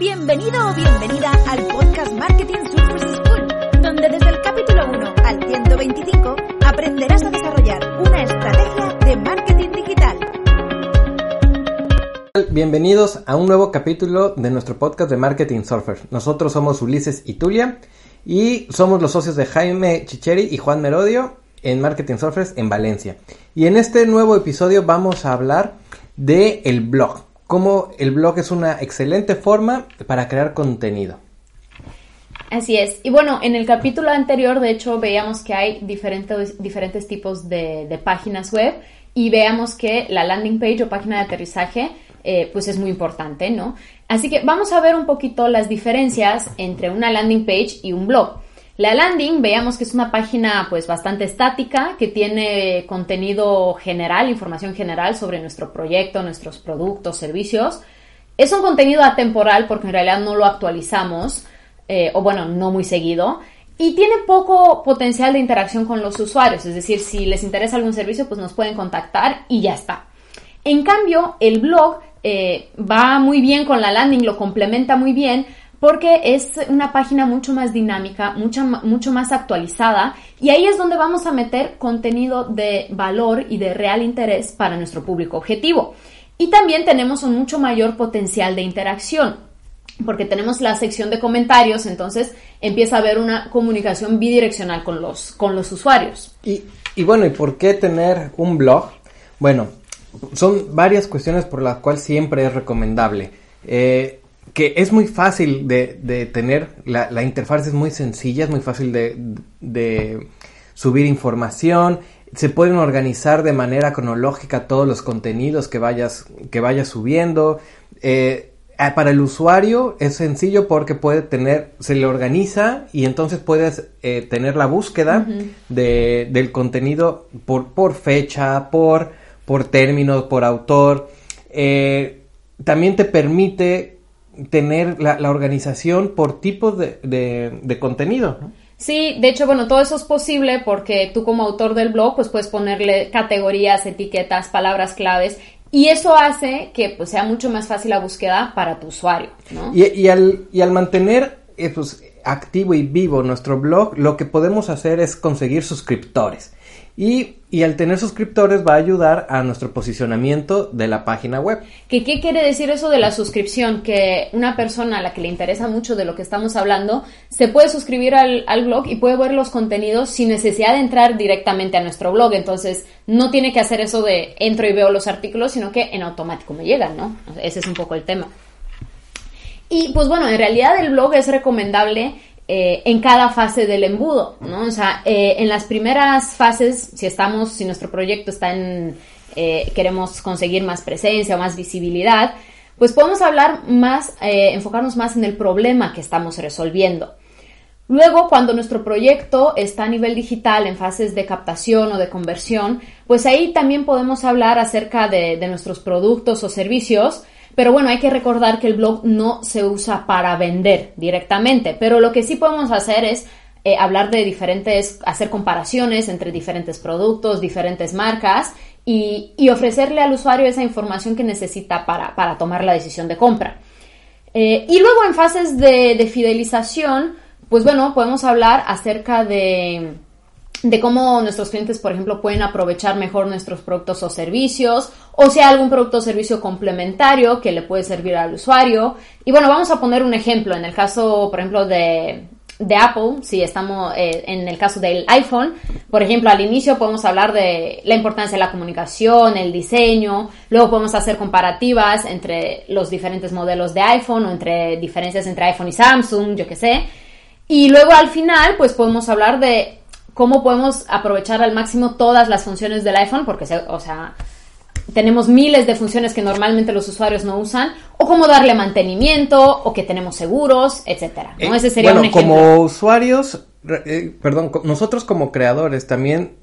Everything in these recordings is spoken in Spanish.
Bienvenido o bienvenida al podcast Marketing Surface School, donde desde el capítulo 1 al 125 aprenderás a desarrollar una estrategia de marketing digital. Bienvenidos a un nuevo capítulo de nuestro podcast de Marketing Surfer. Nosotros somos Ulises y Tulia y somos los socios de Jaime Chicheri y Juan Merodio en Marketing Surfers en Valencia. Y en este nuevo episodio vamos a hablar de el blog cómo el blog es una excelente forma para crear contenido. Así es. Y bueno, en el capítulo anterior, de hecho, veíamos que hay diferentes, diferentes tipos de, páginas web y veamos que la landing page o página de aterrizaje, eh, pues es muy importante, ¿no? Así que vamos a ver un poquito las diferencias entre una landing page y un blog. La landing, veamos que es una página pues bastante estática, que tiene contenido general, información general sobre nuestro proyecto, nuestros productos, servicios. Es un contenido atemporal porque en realidad no lo actualizamos, eh, o bueno, no muy seguido. Y tiene poco potencial de interacción con los usuarios, es decir, si les interesa algún servicio, pues nos pueden contactar y ya está. En cambio, el blog eh, va muy bien con la landing, lo complementa muy bien, porque es una página mucho más dinámica, mucho, mucho más actualizada y ahí es donde vamos a meter contenido de valor y de real interés para nuestro público objetivo. Y también tenemos un mucho mayor potencial de interacción, porque tenemos la sección de comentarios, entonces empieza a haber una comunicación bidireccional con los, con los usuarios. Y, y bueno, ¿y por qué tener un blog? Bueno, son varias cuestiones por las cuales siempre es recomendable. Eh, que es muy fácil de, tener, la, interfaz es muy sencilla, es muy fácil de, subir información, se pueden organizar de manera cronológica todos los contenidos que vayas, que vayas subiendo. Eh, para el usuario es sencillo porque puede tener, se le organiza y entonces puedes eh, tener la búsqueda de, del contenido por, por fecha, por, por términos, por autor. Eh, también te permite tener la, organización por tipo de, contenido, ¿no? Sí, de hecho, bueno, todo eso es posible porque tú como autor del blog, pues puedes ponerle categorías, etiquetas, palabras claves y eso hace que pues, sea mucho más fácil la búsqueda para tu usuario, ¿no? Y, al, y al mantener eh, pues, activo y vivo nuestro blog, lo que podemos hacer es conseguir suscriptores. Y, al tener suscriptores va a ayudar a nuestro posicionamiento de la página web. ¿Qué, ¿Qué quiere decir eso de la suscripción? Que una persona a la que le interesa mucho de lo que estamos hablando se puede suscribir al, blog y puede ver los contenidos sin necesidad de entrar directamente a nuestro blog. Entonces no tiene que hacer eso de entro y veo los artículos, sino que en automático me llegan, ¿no? Ese es un poco el tema. Y pues bueno, en realidad el blog es recomendable eh, en cada fase del embudo, ¿no? O sea, eh, en las primeras fases, si estamos, si nuestro proyecto está en, eh, queremos conseguir más presencia o más visibilidad, pues podemos hablar más, enfocarnos más en el problema que estamos resolviendo. Luego, cuando nuestro proyecto está a nivel digital, en fases de captación o de conversión, pues ahí también podemos hablar acerca de nuestros productos o servicios, pero bueno, hay que recordar que el blog no se usa para vender directamente, pero lo que sí podemos hacer es eh, hablar de diferentes, hacer comparaciones entre diferentes productos, diferentes marcas y, ofrecerle al usuario esa información que necesita para, tomar la decisión de compra. Eh, y luego en fases de fidelización, pues bueno, podemos hablar acerca de de cómo nuestros clientes, por ejemplo, pueden aprovechar mejor nuestros productos o servicios, o sea, algún producto o servicio complementario que le puede servir al usuario. Y bueno, vamos a poner un ejemplo. En el caso, por ejemplo, de, Apple, si estamos eh, en el caso del iPhone, por ejemplo, al inicio podemos hablar de la importancia de la comunicación, el diseño, luego podemos hacer comparativas entre los diferentes modelos de iPhone o entre diferencias entre iPhone y Samsung, yo qué sé. Y luego al final, pues podemos hablar de cómo podemos aprovechar al máximo todas las funciones del iPhone, porque, o sea, tenemos miles de funciones que normalmente los usuarios no usan, o cómo darle mantenimiento, o que tenemos seguros, etcétera. ¿no? Eh, Ese sería bueno, un ejemplo. como usuarios, eh, perdón, nosotros como creadores también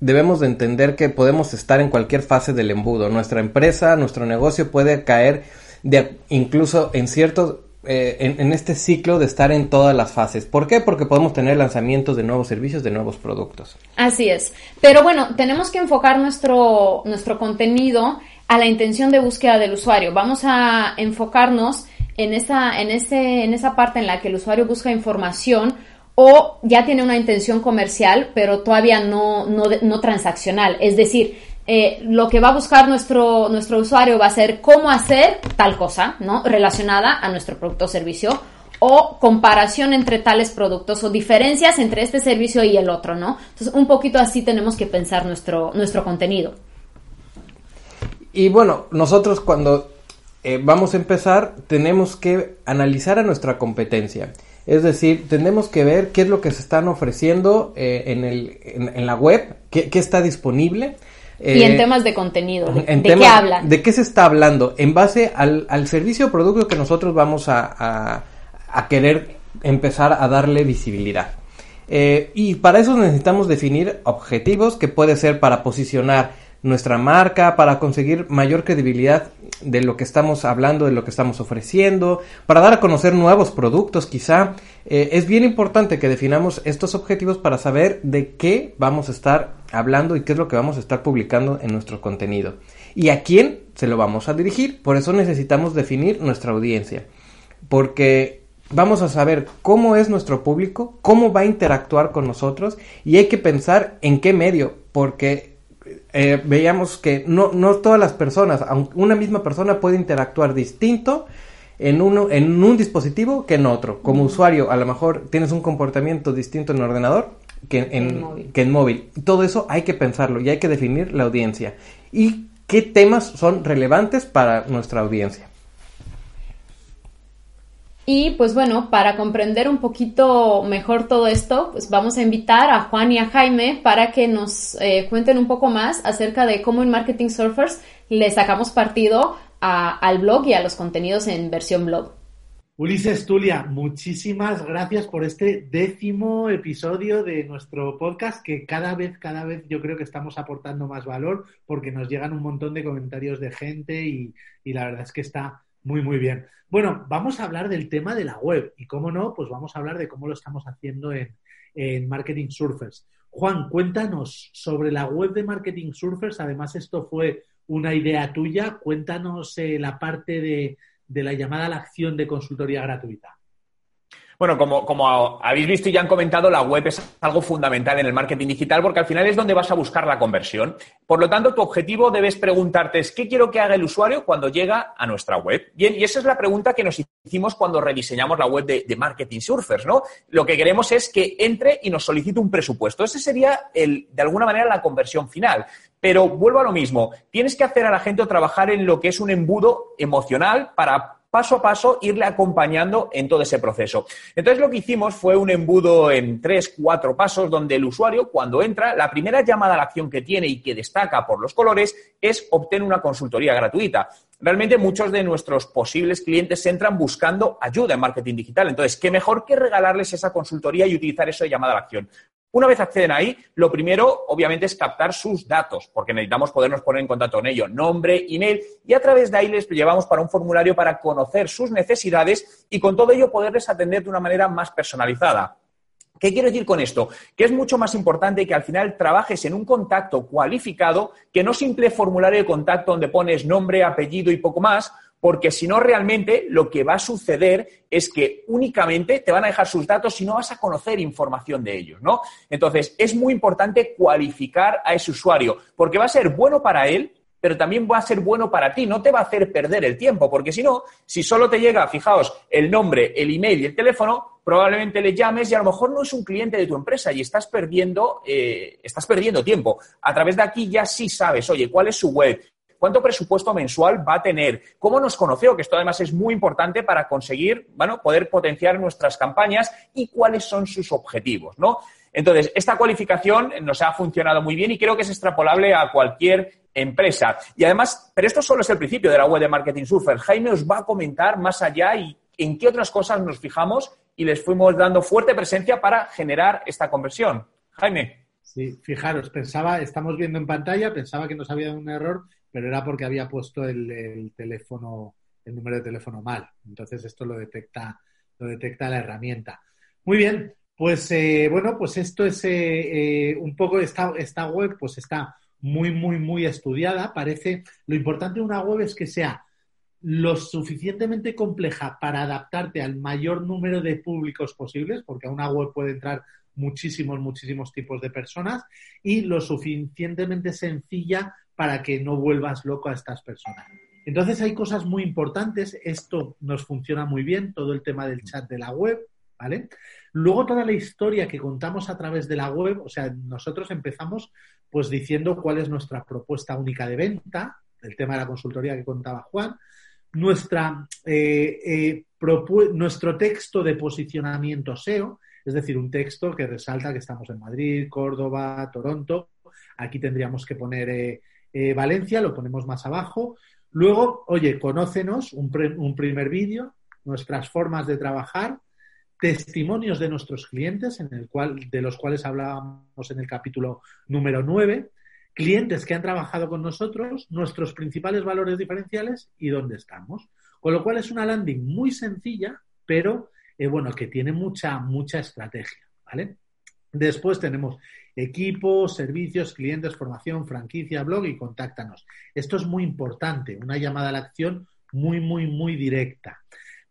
debemos de entender que podemos estar en cualquier fase del embudo. Nuestra empresa, nuestro negocio puede caer de, incluso en ciertos, eh, en, en este ciclo de estar en todas las fases. ¿Por qué? Porque podemos tener lanzamientos de nuevos servicios, de nuevos productos. Así es. Pero bueno, tenemos que enfocar nuestro, nuestro contenido a la intención de búsqueda del usuario. Vamos a enfocarnos en esa, en ese, en esa parte en la que el usuario busca información o ya tiene una intención comercial, pero todavía no, no, no transaccional. Es decir, eh, lo que va a buscar nuestro, nuestro usuario va a ser cómo hacer tal cosa, ¿no? Relacionada a nuestro producto o servicio o comparación entre tales productos o diferencias entre este servicio y el otro, ¿no? Entonces, un poquito así tenemos que pensar nuestro, nuestro contenido. Y bueno, nosotros cuando eh, vamos a empezar tenemos que analizar a nuestra competencia. Es decir, tenemos que ver qué es lo que se están ofreciendo eh, en, el, en, la web, qué, qué está disponible. Y en Eh, temas de contenido, ¿de, en de tema- qué hablan? ¿De qué se está hablando? En base al, al servicio o producto que nosotros vamos a, a- a querer empezar a darle visibilidad. Eh, y para eso necesitamos definir objetivos que puede ser para posicionar nuestra marca, para conseguir mayor credibilidad de lo que estamos hablando, de lo que estamos ofreciendo, para dar a conocer nuevos productos quizá. Eh, es bien importante que definamos estos objetivos para saber de qué vamos a estar hablando y qué es lo que vamos a estar publicando en nuestro contenido. Y a quién se lo vamos a dirigir. Por eso necesitamos definir nuestra audiencia. Porque vamos a saber cómo es nuestro público, cómo va a interactuar con nosotros y hay que pensar en qué medio. Porque eh, veíamos que no, no todas las personas, aunque una misma persona puede interactuar distinto en, uno, en un dispositivo que en otro. Como usuario, a lo mejor tienes un comportamiento distinto en el ordenador que en, En móvil. que en móvil. Todo eso hay que pensarlo y hay que definir la audiencia. Y qué temas son relevantes para nuestra audiencia. Y pues bueno, para comprender un poquito mejor todo esto, pues vamos a invitar a Juan y a Jaime para que nos eh, cuenten un poco más acerca de cómo en Marketing Surfers le sacamos partido al blog y a los contenidos en versión blog. Ulises Tulia, muchísimas gracias por este décimo episodio de nuestro podcast que cada vez, cada vez yo creo que estamos aportando más valor porque nos llegan un montón de comentarios de gente y, y la verdad es que está muy, muy bien. Bueno, vamos a hablar del tema de la web y cómo no, pues vamos a hablar de cómo lo estamos haciendo en, en Marketing Surfers. Juan, cuéntanos sobre la web de Marketing Surfers. Además, esto fue una idea tuya. Cuéntanos eh, la parte de, de la llamada a la acción de consultoría gratuita. Bueno, como, como habéis visto y ya han comentado, la web es algo fundamental en el marketing digital porque al final es donde vas a buscar la conversión. Por lo tanto, tu objetivo debes preguntarte es ¿qué quiero que haga el usuario cuando llega a nuestra web? Bien, y esa es la pregunta que nos hicimos cuando rediseñamos la web de, Marketing Surfers, ¿no? Lo que queremos es que entre y nos solicite un presupuesto. Ese sería, el, de alguna manera, la conversión final. Pero vuelvo a lo mismo, tienes que hacer a la gente trabajar en lo que es un embudo emocional para paso a paso irle acompañando en todo ese proceso. Entonces lo que hicimos fue un embudo en tres, cuatro pasos donde el usuario cuando entra, la primera llamada a la acción que tiene y que destaca por los colores es obtener una consultoría gratuita. Realmente muchos de nuestros posibles clientes entran buscando ayuda en marketing digital. Entonces, ¿qué mejor que regalarles esa consultoría y utilizar eso de llamada a la acción? Una vez acceden ahí, lo primero, obviamente, es captar sus datos, porque necesitamos podernos poner en contacto con ellos, nombre, email, y a través de ahí les llevamos para un formulario para conocer sus necesidades y con todo ello poderles atender de una manera más personalizada. ¿Qué quiero decir con esto? Que es mucho más importante que al final trabajes en un contacto cualificado que no simple formulario de contacto donde pones nombre, apellido y poco más, porque si no realmente lo que va a suceder es que únicamente te van a dejar sus datos y no vas a conocer información de ellos, ¿no? Entonces, es muy importante cualificar a ese usuario, porque va a ser bueno para él, pero también va a ser bueno para ti, no te va a hacer perder el tiempo, porque si no, si solo te llega, fijaos, el nombre, el email y el teléfono, probablemente le llames y a lo mejor no es un cliente de tu empresa y estás perdiendo, eh, estás perdiendo tiempo. A través de aquí ya sí sabes, oye, ¿cuál es su web? ¿Cuánto presupuesto mensual va a tener? ¿Cómo nos conoció? Que esto además es muy importante para conseguir, bueno, poder potenciar nuestras campañas y cuáles son sus objetivos, ¿no? Entonces, esta cualificación nos ha funcionado muy bien y creo que es extrapolable a cualquier empresa. Y además, pero esto solo es el principio de la web de Marketing Surfer. Jaime os va a comentar más allá y en qué otras cosas nos fijamos y les fuimos dando fuerte presencia para generar esta conversión. Jaime. Sí, fijaros, pensaba, estamos viendo en pantalla, pensaba que nos había dado un error, pero era porque había puesto el, teléfono, el número de teléfono mal. Entonces esto lo detecta, lo detecta la herramienta. Muy bien, pues eh, bueno, pues esto es eh, eh, un poco esta, esta web, pues está muy, muy, muy estudiada. Parece, lo importante de una web es que sea lo suficientemente compleja para adaptarte al mayor número de públicos posibles, porque a una web puede entrar muchísimos, muchísimos tipos de personas, y lo suficientemente sencilla para que no vuelvas loco a estas personas. Entonces hay cosas muy importantes, esto nos funciona muy bien, todo el tema del chat de la web, ¿vale? Luego toda la historia que contamos a través de la web, o sea, nosotros empezamos pues diciendo cuál es nuestra propuesta única de venta, el tema de la consultoría que contaba Juan, nuestra, eh, eh, nuestro texto de posicionamiento SEO, es decir, un texto que resalta que estamos en Madrid, Córdoba, Toronto. Aquí tendríamos que poner eh, Valencia, lo ponemos más abajo. Luego, oye, conócenos, un, un primer vídeo, nuestras formas de trabajar, testimonios de nuestros clientes, en el cual, de los cuales hablábamos en el capítulo número 9 clientes que han trabajado con nosotros, nuestros principales valores diferenciales y dónde estamos. Con lo cual es una landing muy sencilla, pero eh, bueno, que tiene mucha, mucha estrategia, ¿vale? Después tenemos equipos, servicios, clientes, formación, franquicia, blog y contáctanos. Esto es muy importante, una llamada a la acción muy, muy, muy directa.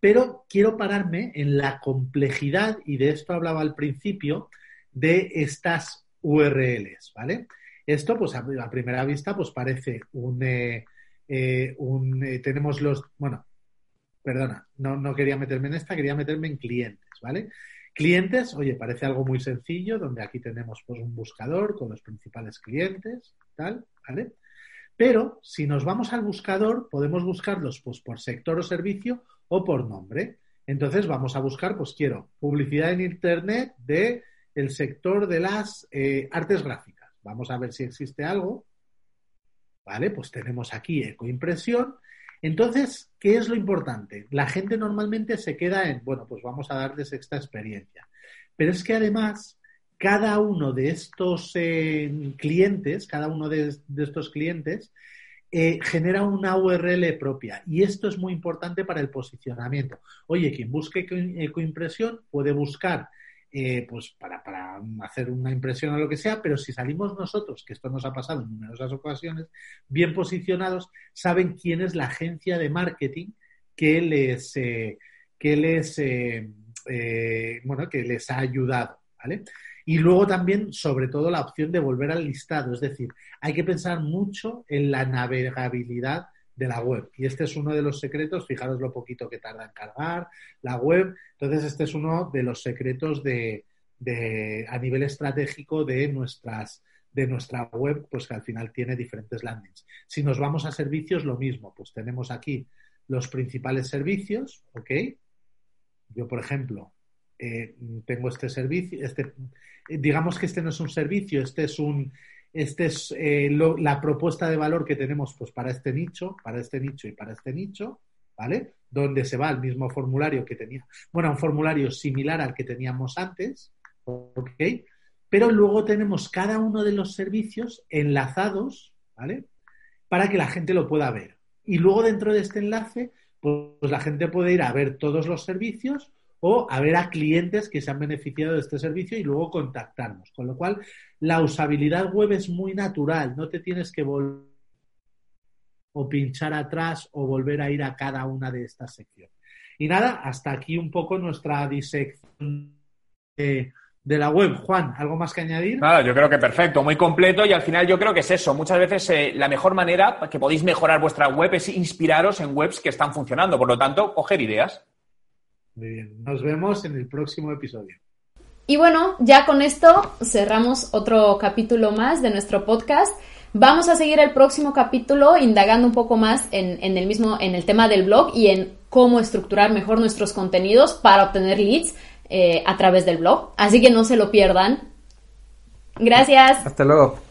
Pero quiero pararme en la complejidad, y de esto hablaba al principio, de estas URLs, ¿vale? Esto, pues a, primera vista, pues parece un... Eh, eh, eh, tenemos los... Bueno, perdona, no, no quería meterme en esta, quería meterme en clientes, ¿vale? Clientes, oye, parece algo muy sencillo, donde aquí tenemos pues un buscador con los principales clientes, tal, ¿vale? Pero si nos vamos al buscador, podemos buscarlos pues por sector o servicio o por nombre. Entonces vamos a buscar, pues quiero publicidad en internet de sector de las artes gráficas. Vamos a ver si existe algo. Vale, pues tenemos aquí ecoimpresión. Entonces, ¿qué es lo importante? La gente normalmente se queda en, bueno, pues vamos a darles esta experiencia. Pero es que además, cada uno de estos eh, clientes, cada uno de, estos clientes, eh, genera una URL propia. Y esto es muy importante para el posicionamiento. Oye, quien busque ecoimpresión puede buscar eh, pues para, para, hacer una impresión o lo que sea, pero si salimos nosotros, que esto nos ha pasado en numerosas ocasiones, bien posicionados, saben quién es la agencia de marketing que les, eh, que les, eh, bueno, que les ha ayudado, ¿vale? Y luego también, sobre todo, la opción de volver al listado, es decir, hay que pensar mucho en la navegabilidad de la web. Y este es uno de los secretos, fijaros lo poquito que tarda en cargar la web. Entonces, este es uno de los secretos de, a nivel estratégico de nuestras de nuestra web, pues que al final tiene diferentes landings. Si nos vamos a servicios, lo mismo, pues tenemos aquí los principales servicios, ¿ok? Yo, por ejemplo, eh, tengo este servicio, este, digamos que este no es un servicio, este es un, esta es eh, la propuesta de valor que tenemos pues, para este nicho, para este nicho y para este nicho, ¿vale? Donde se va el mismo formulario que tenía, bueno, un formulario similar al que teníamos antes, ¿ok? Pero luego tenemos cada uno de los servicios enlazados, ¿vale? Para que la gente lo pueda ver. Y luego dentro de este enlace, pues la gente puede ir a ver todos los servicios o a ver a clientes que se han beneficiado de este servicio y luego contactarnos. Con lo cual, la usabilidad web es muy natural, no te tienes que volver o pinchar atrás o volver a ir a cada una de estas secciones. Y nada, hasta aquí un poco nuestra disección de, la web. Juan, ¿algo más que añadir? Nada, yo creo que perfecto, muy completo y al final yo creo que es eso. Muchas veces eh, la mejor manera que podéis mejorar vuestra web es inspiraros en webs que están funcionando. Por lo tanto, coger ideas. Muy bien, nos vemos en el próximo episodio. Y bueno, ya con esto cerramos otro capítulo más de nuestro podcast. Vamos a seguir el próximo capítulo indagando un poco más en, el mismo, en el tema del blog y en cómo estructurar mejor nuestros contenidos para obtener leads eh, a través del blog. Así que no se lo pierdan. Gracias. Hasta luego.